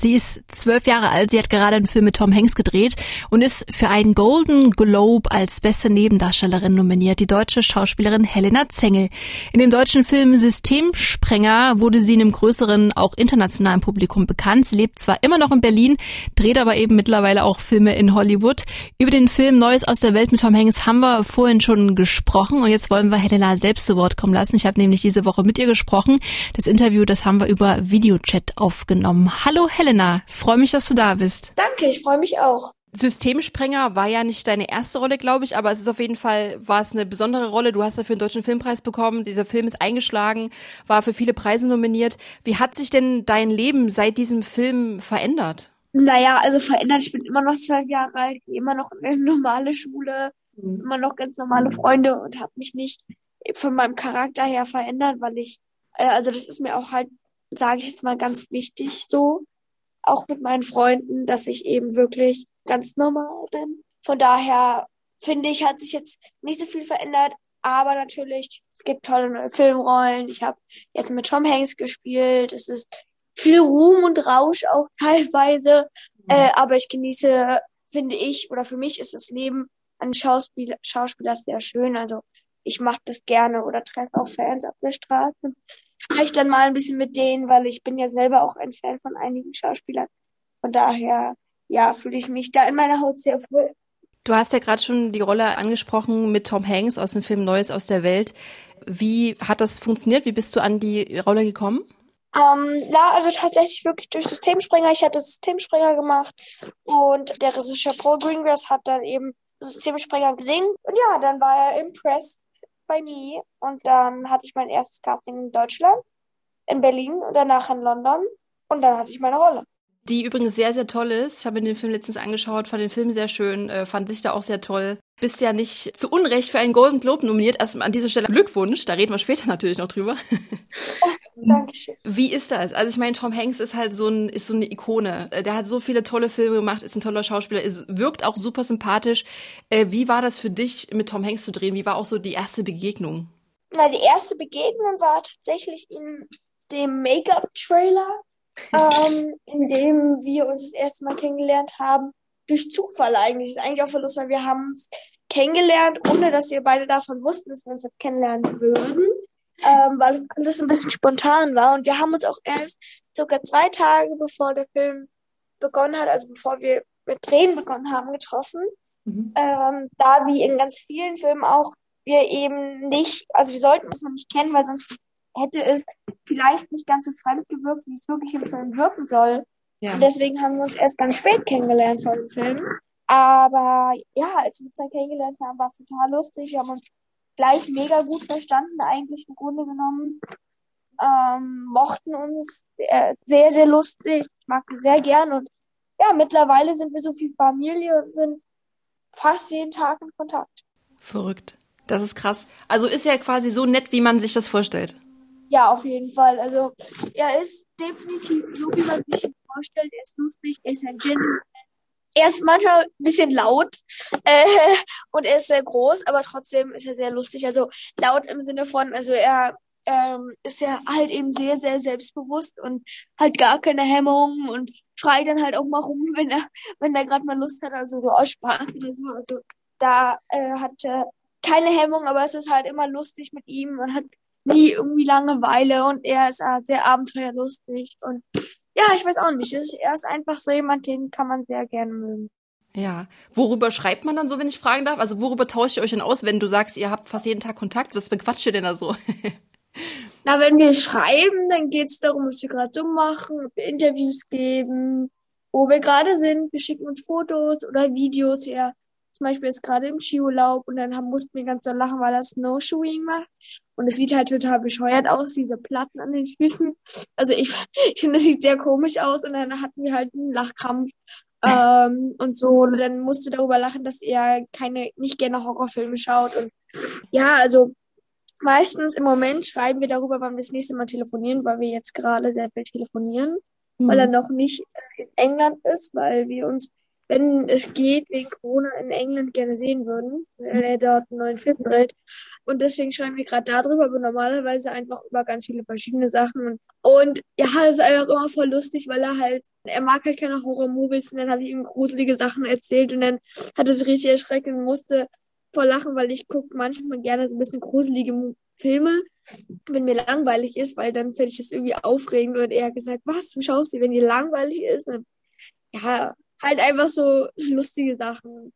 Sie ist zwölf Jahre alt, sie hat gerade einen Film mit Tom Hanks gedreht und ist für einen Golden Globe als beste Nebendarstellerin nominiert, die deutsche Schauspielerin Helena Zengel. In dem deutschen Film Systemsprenger wurde sie in einem größeren, auch internationalen Publikum bekannt. Sie lebt zwar immer noch in Berlin, dreht aber eben mittlerweile auch Filme in Hollywood. Über den Film Neues aus der Welt mit Tom Hanks haben wir vorhin schon gesprochen und jetzt wollen wir Helena selbst zu Wort kommen lassen. Ich habe nämlich diese Woche mit ihr gesprochen. Das Interview, das haben wir über Videochat aufgenommen. Hallo Helena, freue mich, dass du da bist. Danke, ich freue mich auch. Systemsprenger war ja nicht deine erste Rolle, glaube ich, aber es ist auf jeden Fall, war es eine besondere Rolle. Du hast dafür einen deutschen Filmpreis bekommen. Dieser Film ist eingeschlagen, war für viele Preise nominiert. Wie hat sich denn dein Leben seit diesem Film verändert? Naja, also verändert. Ich bin immer noch zwölf Jahre alt, gehe immer noch in eine normale Schule, mhm. immer noch ganz normale Freunde und habe mich nicht von meinem Charakter her verändert, weil ich, äh, also das ist mir auch halt, sage ich jetzt mal, ganz wichtig so, auch mit meinen Freunden, dass ich eben wirklich ganz normal bin. Von daher finde ich, hat sich jetzt nicht so viel verändert, aber natürlich, es gibt tolle neue Filmrollen. Ich habe jetzt mit Tom Hanks gespielt. Es ist viel Ruhm und Rausch auch teilweise, mhm. äh, aber ich genieße, finde ich, oder für mich ist das Leben an Schauspieler, Schauspieler sehr schön. Also ich mache das gerne oder treffe auch Fans auf der Straße spreche dann mal ein bisschen mit denen, weil ich bin ja selber auch ein Fan von einigen Schauspielern. Von daher, ja, fühle ich mich da in meiner Haut sehr wohl. Du hast ja gerade schon die Rolle angesprochen mit Tom Hanks aus dem Film Neues aus der Welt. Wie hat das funktioniert? Wie bist du an die Rolle gekommen? Ähm, ja, also tatsächlich wirklich durch Systemspringer. Ich hatte Systemspringer gemacht und der Regisseur Paul Greengrass hat dann eben Systemspringer gesehen und ja, dann war er impressed bei mir und dann hatte ich mein erstes Casting in Deutschland, in Berlin und danach in London und dann hatte ich meine Rolle. Die übrigens sehr, sehr toll ist. Ich habe mir den Film letztens angeschaut, fand den Film sehr schön, äh, fand sich da auch sehr toll. Bist ja nicht zu Unrecht für einen Golden Globe nominiert. Erst an dieser Stelle Glückwunsch, da reden wir später natürlich noch drüber. Dankeschön. Wie ist das? Also ich meine, Tom Hanks ist halt so ein, ist so eine Ikone. Äh, der hat so viele tolle Filme gemacht, ist ein toller Schauspieler, ist, wirkt auch super sympathisch. Äh, wie war das für dich, mit Tom Hanks zu drehen? Wie war auch so die erste Begegnung? Na, die erste Begegnung war tatsächlich in dem Make-up-Trailer, ähm, in dem wir uns das erste Mal kennengelernt haben. Durch Zufall eigentlich. Das ist eigentlich auch verlust, weil wir haben uns kennengelernt, ohne dass wir beide davon wussten, dass wir uns jetzt kennenlernen würden ähm, weil alles ein bisschen spontan war. Und wir haben uns auch erst sogar zwei Tage bevor der Film begonnen hat, also bevor wir mit Drehen begonnen haben, getroffen. Mhm. Ähm, da wie in ganz vielen Filmen auch wir eben nicht, also wir sollten uns noch nicht kennen, weil sonst hätte es vielleicht nicht ganz so fremd gewirkt, wie es wirklich im Film wirken soll. Ja. Und deswegen haben wir uns erst ganz spät kennengelernt vor dem Film. Aber ja, als wir uns dann kennengelernt haben, war es total lustig. Wir haben uns gleich mega gut verstanden, eigentlich im Grunde genommen. Ähm, mochten uns äh, sehr, sehr lustig. Ich mag ihn sehr gern und ja, mittlerweile sind wir so viel Familie und sind fast jeden Tag in Kontakt. Verrückt. Das ist krass. Also ist er quasi so nett, wie man sich das vorstellt. Ja, auf jeden Fall. Also er ist definitiv so, wie man sich ihn vorstellt. Er ist lustig, er ist ein Gentleman, er ist manchmal ein bisschen laut äh, und er ist sehr groß, aber trotzdem ist er sehr lustig. Also laut im Sinne von, also er ähm, ist ja halt eben sehr, sehr selbstbewusst und halt gar keine Hemmungen und schreit dann halt auch mal rum, wenn er, wenn er gerade mal Lust hat, also so aus Spaß oder so. Also da äh, hat er keine Hemmung, aber es ist halt immer lustig mit ihm. Man hat nie irgendwie Langeweile und er ist halt sehr abenteuerlustig und ja, ich weiß auch nicht. Er ist einfach so jemand, den kann man sehr gerne mögen. Ja. Worüber schreibt man dann so, wenn ich fragen darf? Also worüber tauscht ihr euch denn aus, wenn du sagst, ihr habt fast jeden Tag Kontakt? Was bequatscht ihr denn da so? Na, wenn wir schreiben, dann geht es darum, was wir gerade so machen, ob wir Interviews geben, wo wir gerade sind. Wir schicken uns Fotos oder Videos her. Zum Beispiel ist gerade im Skiurlaub und dann haben, mussten wir ganz so lachen, weil er Snowshoeing macht. Und es sieht halt total bescheuert aus, diese Platten an den Füßen. Also ich, ich finde, das sieht sehr komisch aus. Und dann hatten wir halt einen Lachkrampf ähm, und so. Und dann musste darüber lachen, dass er keine, nicht gerne Horrorfilme schaut. Und ja, also meistens im Moment schreiben wir darüber, wann wir das nächste Mal telefonieren, weil wir jetzt gerade sehr viel telefonieren, mhm. weil er noch nicht in England ist, weil wir uns wenn es geht, wegen Corona in England gerne sehen würden, weil er dort einen neuen Film dreht. Und deswegen schreiben wir gerade darüber, aber normalerweise einfach über ganz viele verschiedene Sachen. Und, ja, es ist einfach immer voll lustig, weil er halt, er mag halt keine Horror-Movies und dann habe ich ihm gruselige Sachen erzählt und dann hat er sich richtig erschreckt und musste voll lachen, weil ich gucke manchmal gerne so ein bisschen gruselige Filme, wenn mir langweilig ist, weil dann finde ich das irgendwie aufregend und er hat gesagt, was, du schaust dir, wenn dir langweilig ist? Und, ja, halt einfach so lustige Sachen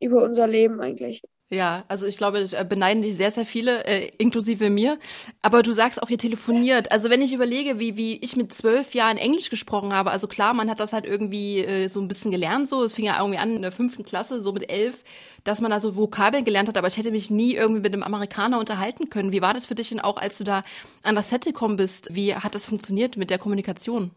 über unser Leben eigentlich. Ja, also ich glaube, beneiden dich sehr, sehr viele, äh, inklusive mir. Aber du sagst auch, ihr telefoniert. Also wenn ich überlege, wie, wie ich mit zwölf Jahren Englisch gesprochen habe, also klar, man hat das halt irgendwie äh, so ein bisschen gelernt, so. Es fing ja irgendwie an in der fünften Klasse, so mit elf, dass man da so Vokabeln gelernt hat, aber ich hätte mich nie irgendwie mit einem Amerikaner unterhalten können. Wie war das für dich denn auch, als du da an das Set gekommen bist? Wie hat das funktioniert mit der Kommunikation?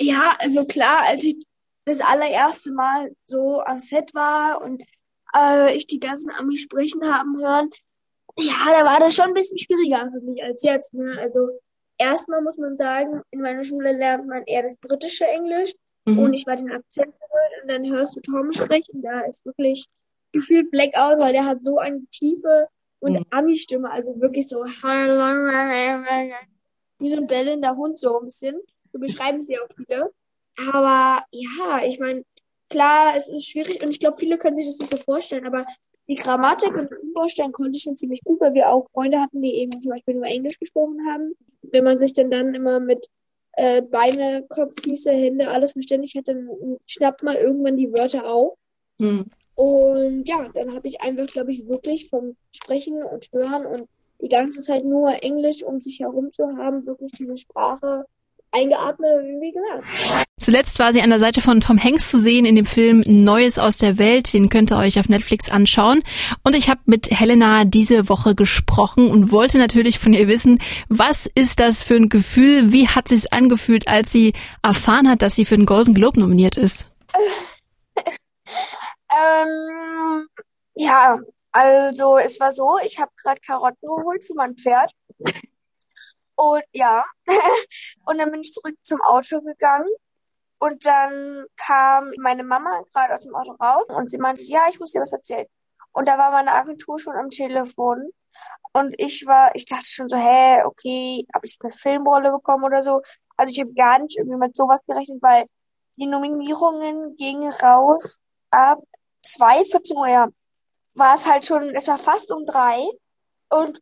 Ja, also klar, als ich das allererste Mal so am Set war und äh, ich die ganzen Amis sprechen haben hören, ja, da war das schon ein bisschen schwieriger für mich als jetzt. Ne? Also erstmal muss man sagen, in meiner Schule lernt man eher das britische Englisch mhm. und ich war den Akzent gewöhnt und dann hörst du Tom sprechen, da ist wirklich gefühlt Blackout, weil der hat so eine tiefe und mhm. Ami-Stimme, also wirklich so wie so ein bellender Hund so ein bisschen. So beschreiben sie auch viele. Aber ja, ich meine, klar, es ist schwierig und ich glaube, viele können sich das nicht so vorstellen, aber die Grammatik und Vorstellen konnte ich schon ziemlich gut, weil wir auch Freunde hatten, die eben zum Beispiel nur Englisch gesprochen haben. Wenn man sich dann dann immer mit äh, Beine, Kopf, Füße, Hände, alles verständlich hat, dann schnappt man irgendwann die Wörter auf. Hm. Und ja, dann habe ich einfach, glaube ich, wirklich vom Sprechen und Hören und die ganze Zeit nur Englisch um sich herum zu haben, wirklich diese Sprache eingeatmet und irgendwie gelernt. Zuletzt war sie an der Seite von Tom Hanks zu sehen in dem Film Neues aus der Welt. Den könnt ihr euch auf Netflix anschauen. Und ich habe mit Helena diese Woche gesprochen und wollte natürlich von ihr wissen, was ist das für ein Gefühl? Wie hat sie es angefühlt, als sie erfahren hat, dass sie für den Golden Globe nominiert ist? ähm, ja, also es war so, ich habe gerade Karotten geholt für mein Pferd. Und ja, und dann bin ich zurück zum Auto gegangen und dann kam meine Mama gerade aus dem Auto raus und sie meinte, ja, ich muss dir was erzählen. Und da war meine Agentur schon am Telefon. Und ich war, ich dachte schon so, hä, okay, habe ich eine Filmrolle bekommen oder so? Also ich habe gar nicht irgendwie mit sowas gerechnet, weil die Nominierungen gingen raus ab 2, 14 Uhr. War es halt schon, es war fast um drei. Und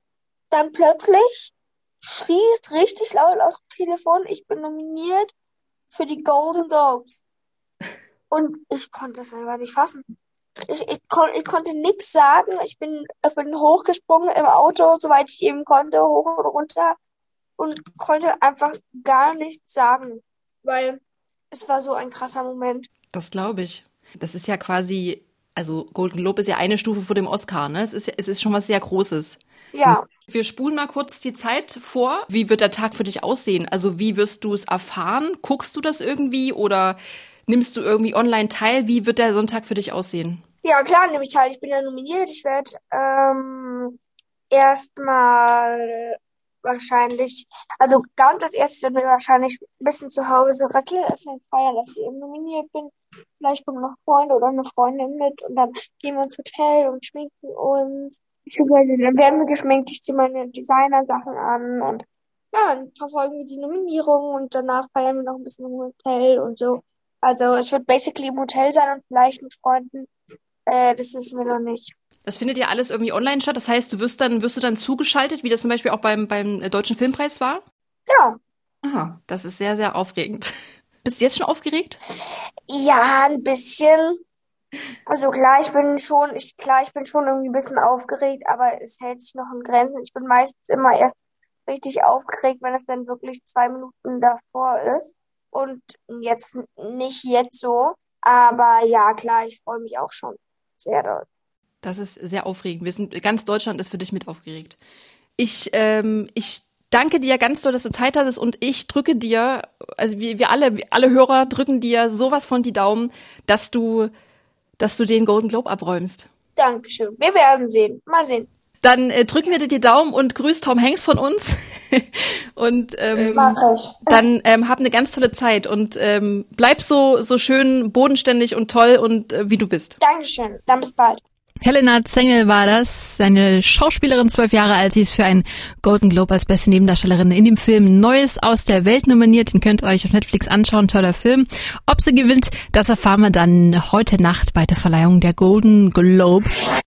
dann plötzlich schrie es richtig laut aus dem Telefon, ich bin nominiert für die Golden Globes. Und ich konnte es einfach nicht fassen. Ich, ich, kon ich konnte nichts sagen. Ich bin, ich bin hochgesprungen im Auto, soweit ich eben konnte, hoch und runter. Und konnte einfach gar nichts sagen. Weil es war so ein krasser Moment. Das glaube ich. Das ist ja quasi, also Golden Globe ist ja eine Stufe vor dem Oscar, ne? Es ist, es ist schon was sehr Großes. Ja. Wir spulen mal kurz die Zeit vor. Wie wird der Tag für dich aussehen? Also wie wirst du es erfahren? Guckst du das irgendwie oder nimmst du irgendwie online teil? Wie wird der Sonntag für dich aussehen? Ja, klar, nehme ich teil. Ich bin ja nominiert. Ich werde ähm, erstmal wahrscheinlich, also ganz als erstes werden wir wahrscheinlich ein bisschen zu Hause Raclette essen feiern, dass ich eben nominiert bin. Vielleicht kommen noch Freunde oder eine Freundin mit und dann gehen wir ins Hotel und schminken uns beziehungsweise dann werden wir geschminkt, ich ziehe meine Designer-Sachen an und ja, dann verfolgen wir die Nominierung und danach feiern wir noch ein bisschen im Hotel und so. Also es wird basically im Hotel sein und vielleicht mit Freunden. Äh, das wissen wir noch nicht. Das findet ja alles irgendwie online statt. Das heißt, du wirst dann, wirst du dann zugeschaltet, wie das zum Beispiel auch beim, beim Deutschen Filmpreis war? Genau. Aha, das ist sehr, sehr aufregend. Bist du jetzt schon aufgeregt? Ja, ein bisschen. Also klar, ich bin schon, ich, klar, ich bin schon irgendwie ein bisschen aufgeregt, aber es hält sich noch in Grenzen. Ich bin meistens immer erst richtig aufgeregt, wenn es dann wirklich zwei Minuten davor ist. Und jetzt nicht jetzt so. Aber ja, klar, ich freue mich auch schon sehr doll. Das ist sehr aufregend. Wir sind, ganz Deutschland ist für dich mit aufgeregt. Ich, ähm, ich danke dir ganz doll, dass du Zeit hattest und ich drücke dir, also wir, wir alle, alle Hörer drücken dir sowas von die Daumen, dass du dass du den Golden Globe abräumst. Dankeschön. Wir werden sehen. Mal sehen. Dann äh, drücken wir dir die Daumen und grüß Tom Hanks von uns. und ähm, dann ähm, hab eine ganz tolle Zeit und ähm, bleib so so schön bodenständig und toll und äh, wie du bist. Dankeschön. Dann bis bald. Helena Zengel war das, eine Schauspielerin, zwölf Jahre alt. Sie ist für einen Golden Globe als beste Nebendarstellerin in dem Film Neues aus der Welt nominiert. Den könnt ihr euch auf Netflix anschauen. Toller Film. Ob sie gewinnt, das erfahren wir dann heute Nacht bei der Verleihung der Golden Globes.